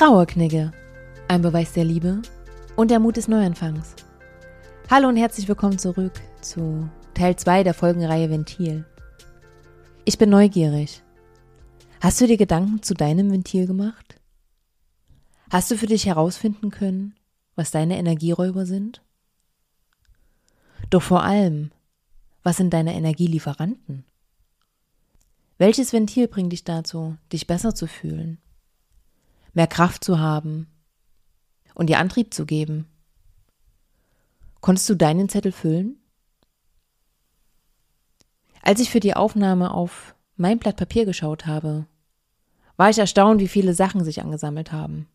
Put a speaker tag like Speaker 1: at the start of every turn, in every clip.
Speaker 1: Trauerknigge. Ein Beweis der Liebe und der Mut des Neuanfangs. Hallo und herzlich willkommen zurück zu Teil 2 der Folgenreihe Ventil. Ich bin neugierig. Hast du dir Gedanken zu deinem Ventil gemacht? Hast du für dich herausfinden können, was deine Energieräuber sind? Doch vor allem, was sind deine Energielieferanten? Welches Ventil bringt dich dazu, dich besser zu fühlen, mehr Kraft zu haben und dir Antrieb zu geben? Konntest du deinen Zettel füllen? Als ich für die Aufnahme auf mein Blatt Papier geschaut habe, war ich erstaunt, wie viele Sachen sich angesammelt haben.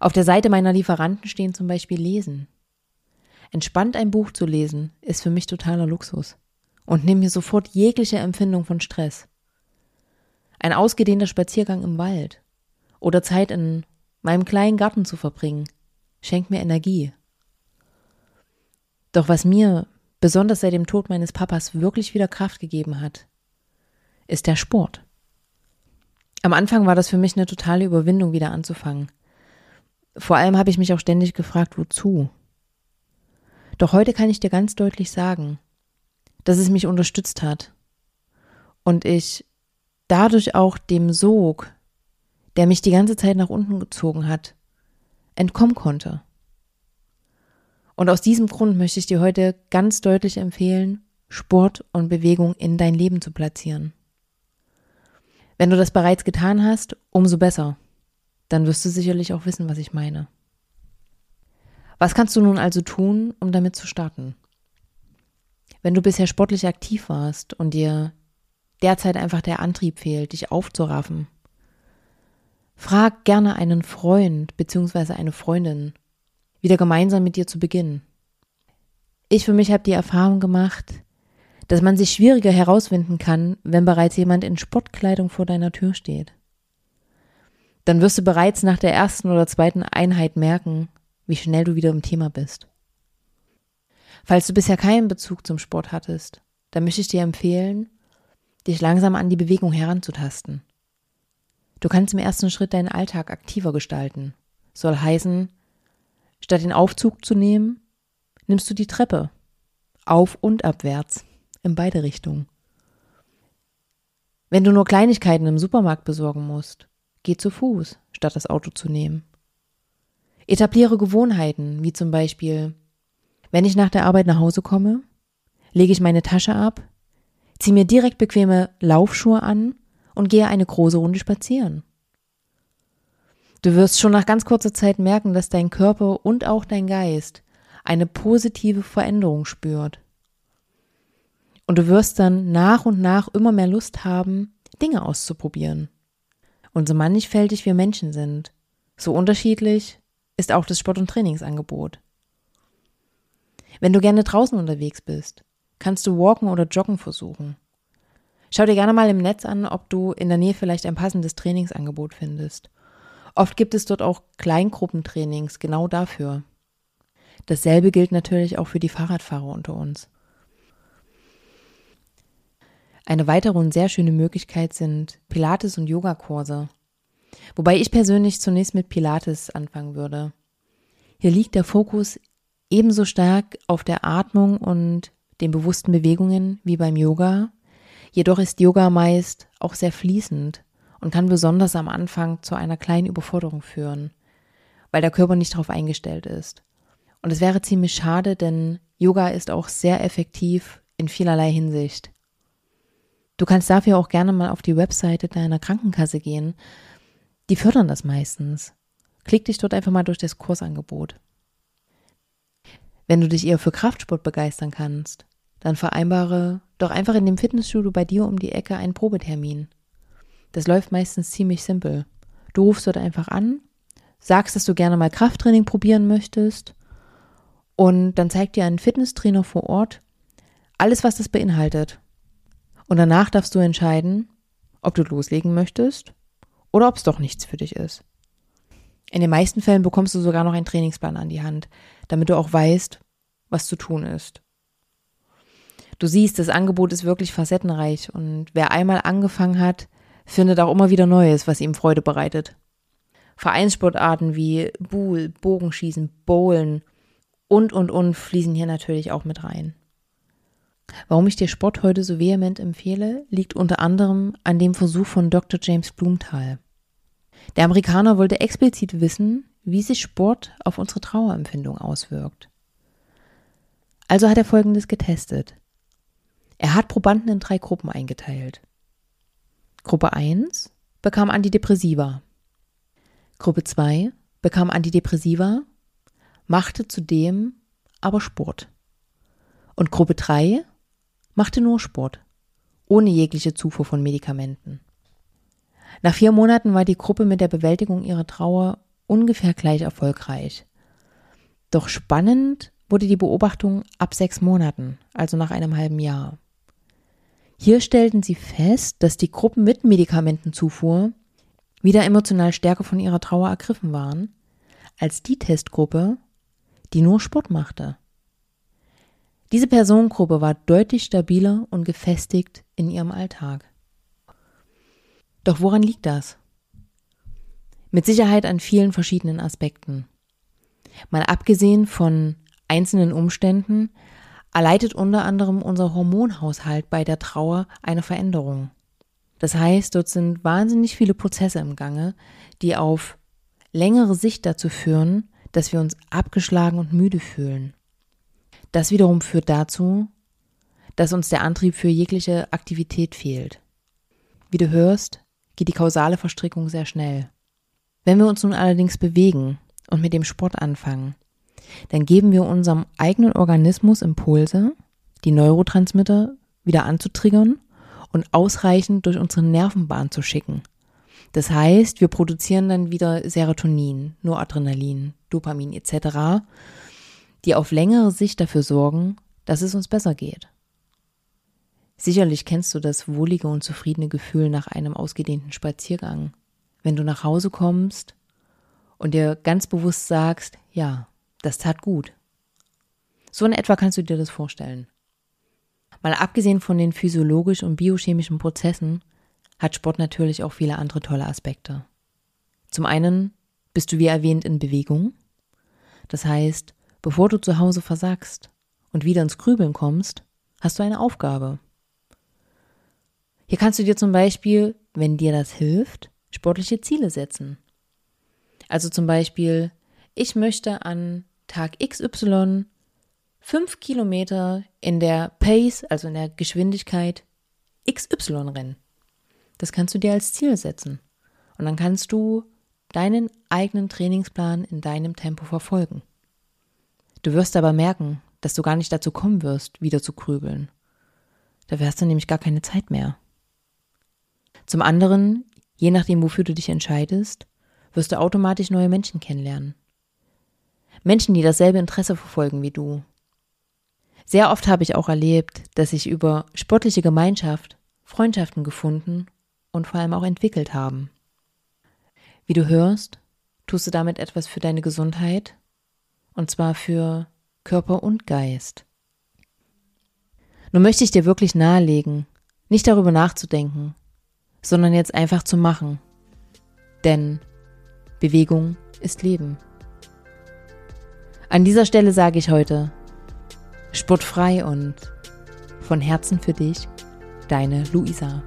Speaker 1: Auf der Seite meiner Lieferanten stehen zum Beispiel Lesen. Entspannt ein Buch zu lesen, ist für mich totaler Luxus und nimmt mir sofort jegliche Empfindung von Stress. Ein ausgedehnter Spaziergang im Wald oder Zeit in meinem kleinen Garten zu verbringen, schenkt mir Energie. Doch was mir, besonders seit dem Tod meines Papas, wirklich wieder Kraft gegeben hat, ist der Sport. Am Anfang war das für mich eine totale Überwindung, wieder anzufangen. Vor allem habe ich mich auch ständig gefragt, wozu. Doch heute kann ich dir ganz deutlich sagen, dass es mich unterstützt hat und ich dadurch auch dem Sog, der mich die ganze Zeit nach unten gezogen hat, entkommen konnte. Und aus diesem Grund möchte ich dir heute ganz deutlich empfehlen, Sport und Bewegung in dein Leben zu platzieren. Wenn du das bereits getan hast, umso besser. Dann wirst du sicherlich auch wissen, was ich meine. Was kannst du nun also tun, um damit zu starten? Wenn du bisher sportlich aktiv warst und dir derzeit einfach der Antrieb fehlt, dich aufzuraffen, frag gerne einen Freund bzw. eine Freundin, wieder gemeinsam mit dir zu beginnen. Ich für mich habe die Erfahrung gemacht, dass man sich schwieriger herausfinden kann, wenn bereits jemand in Sportkleidung vor deiner Tür steht. Dann wirst du bereits nach der ersten oder zweiten Einheit merken, wie schnell du wieder im Thema bist. Falls du bisher keinen Bezug zum Sport hattest, dann möchte ich dir empfehlen, dich langsam an die Bewegung heranzutasten. Du kannst im ersten Schritt deinen Alltag aktiver gestalten. Soll heißen, statt den Aufzug zu nehmen, nimmst du die Treppe. Auf und abwärts. In beide Richtungen. Wenn du nur Kleinigkeiten im Supermarkt besorgen musst, geh zu Fuß, statt das Auto zu nehmen. Etabliere Gewohnheiten, wie zum Beispiel, wenn ich nach der Arbeit nach Hause komme, lege ich meine Tasche ab, ziehe mir direkt bequeme Laufschuhe an und gehe eine große Runde spazieren. Du wirst schon nach ganz kurzer Zeit merken, dass dein Körper und auch dein Geist eine positive Veränderung spürt. Und du wirst dann nach und nach immer mehr Lust haben, Dinge auszuprobieren. Und so mannigfältig wir Menschen sind, so unterschiedlich ist auch das Sport- und Trainingsangebot. Wenn du gerne draußen unterwegs bist, kannst du Walken oder Joggen versuchen. Schau dir gerne mal im Netz an, ob du in der Nähe vielleicht ein passendes Trainingsangebot findest. Oft gibt es dort auch Kleingruppentrainings genau dafür. Dasselbe gilt natürlich auch für die Fahrradfahrer unter uns. Eine weitere und sehr schöne Möglichkeit sind Pilates- und Yogakurse. Wobei ich persönlich zunächst mit Pilates anfangen würde. Hier liegt der Fokus ebenso stark auf der Atmung und den bewussten Bewegungen wie beim Yoga. Jedoch ist Yoga meist auch sehr fließend und kann besonders am Anfang zu einer kleinen Überforderung führen, weil der Körper nicht darauf eingestellt ist. Und es wäre ziemlich schade, denn Yoga ist auch sehr effektiv in vielerlei Hinsicht. Du kannst dafür auch gerne mal auf die Webseite deiner Krankenkasse gehen die fördern das meistens. Klick dich dort einfach mal durch das Kursangebot. Wenn du dich eher für Kraftsport begeistern kannst, dann vereinbare doch einfach in dem Fitnessstudio bei dir um die Ecke einen Probetermin. Das läuft meistens ziemlich simpel. Du rufst dort einfach an, sagst, dass du gerne mal Krafttraining probieren möchtest und dann zeigt dir ein Fitnesstrainer vor Ort alles, was das beinhaltet. Und danach darfst du entscheiden, ob du loslegen möchtest oder ob es doch nichts für dich ist. In den meisten Fällen bekommst du sogar noch einen Trainingsplan an die Hand, damit du auch weißt, was zu tun ist. Du siehst, das Angebot ist wirklich facettenreich und wer einmal angefangen hat, findet auch immer wieder Neues, was ihm Freude bereitet. Vereinssportarten wie Buhl, Bogenschießen, Bowlen und, und, und fließen hier natürlich auch mit rein. Warum ich dir Sport heute so vehement empfehle, liegt unter anderem an dem Versuch von Dr. James Blumenthal. Der Amerikaner wollte explizit wissen, wie sich Sport auf unsere Trauerempfindung auswirkt. Also hat er Folgendes getestet. Er hat Probanden in drei Gruppen eingeteilt. Gruppe 1 bekam Antidepressiva. Gruppe 2 bekam Antidepressiva, machte zudem aber Sport. Und Gruppe 3 machte nur Sport, ohne jegliche Zufuhr von Medikamenten. Nach vier Monaten war die Gruppe mit der Bewältigung ihrer Trauer ungefähr gleich erfolgreich. Doch spannend wurde die Beobachtung ab sechs Monaten, also nach einem halben Jahr. Hier stellten sie fest, dass die Gruppen mit Medikamentenzufuhr wieder emotional stärker von ihrer Trauer ergriffen waren, als die Testgruppe, die nur Sport machte. Diese Personengruppe war deutlich stabiler und gefestigt in ihrem Alltag. Doch woran liegt das? Mit Sicherheit an vielen verschiedenen Aspekten. Mal abgesehen von einzelnen Umständen erleidet unter anderem unser Hormonhaushalt bei der Trauer eine Veränderung. Das heißt, dort sind wahnsinnig viele Prozesse im Gange, die auf längere Sicht dazu führen, dass wir uns abgeschlagen und müde fühlen. Das wiederum führt dazu, dass uns der Antrieb für jegliche Aktivität fehlt. Wie du hörst, geht die kausale Verstrickung sehr schnell. Wenn wir uns nun allerdings bewegen und mit dem Sport anfangen, dann geben wir unserem eigenen Organismus Impulse, die Neurotransmitter wieder anzutriggern und ausreichend durch unsere Nervenbahn zu schicken. Das heißt, wir produzieren dann wieder Serotonin, Noradrenalin, Dopamin etc., die auf längere Sicht dafür sorgen, dass es uns besser geht. Sicherlich kennst du das wohlige und zufriedene Gefühl nach einem ausgedehnten Spaziergang, wenn du nach Hause kommst und dir ganz bewusst sagst, ja, das tat gut. So in etwa kannst du dir das vorstellen. Mal abgesehen von den physiologisch und biochemischen Prozessen hat Sport natürlich auch viele andere tolle Aspekte. Zum einen bist du wie erwähnt in Bewegung. Das heißt, bevor du zu Hause versagst und wieder ins Grübeln kommst, hast du eine Aufgabe. Hier kannst du dir zum Beispiel, wenn dir das hilft, sportliche Ziele setzen. Also zum Beispiel, ich möchte an Tag XY fünf Kilometer in der Pace, also in der Geschwindigkeit XY rennen. Das kannst du dir als Ziel setzen. Und dann kannst du deinen eigenen Trainingsplan in deinem Tempo verfolgen. Du wirst aber merken, dass du gar nicht dazu kommen wirst, wieder zu grübeln. Da wärst du nämlich gar keine Zeit mehr. Zum anderen, je nachdem, wofür du dich entscheidest, wirst du automatisch neue Menschen kennenlernen. Menschen, die dasselbe Interesse verfolgen wie du. Sehr oft habe ich auch erlebt, dass sich über sportliche Gemeinschaft Freundschaften gefunden und vor allem auch entwickelt haben. Wie du hörst, tust du damit etwas für deine Gesundheit, und zwar für Körper und Geist. Nun möchte ich dir wirklich nahelegen, nicht darüber nachzudenken, sondern jetzt einfach zu machen. Denn Bewegung ist Leben. An dieser Stelle sage ich heute, sportfrei und von Herzen für dich, deine Luisa.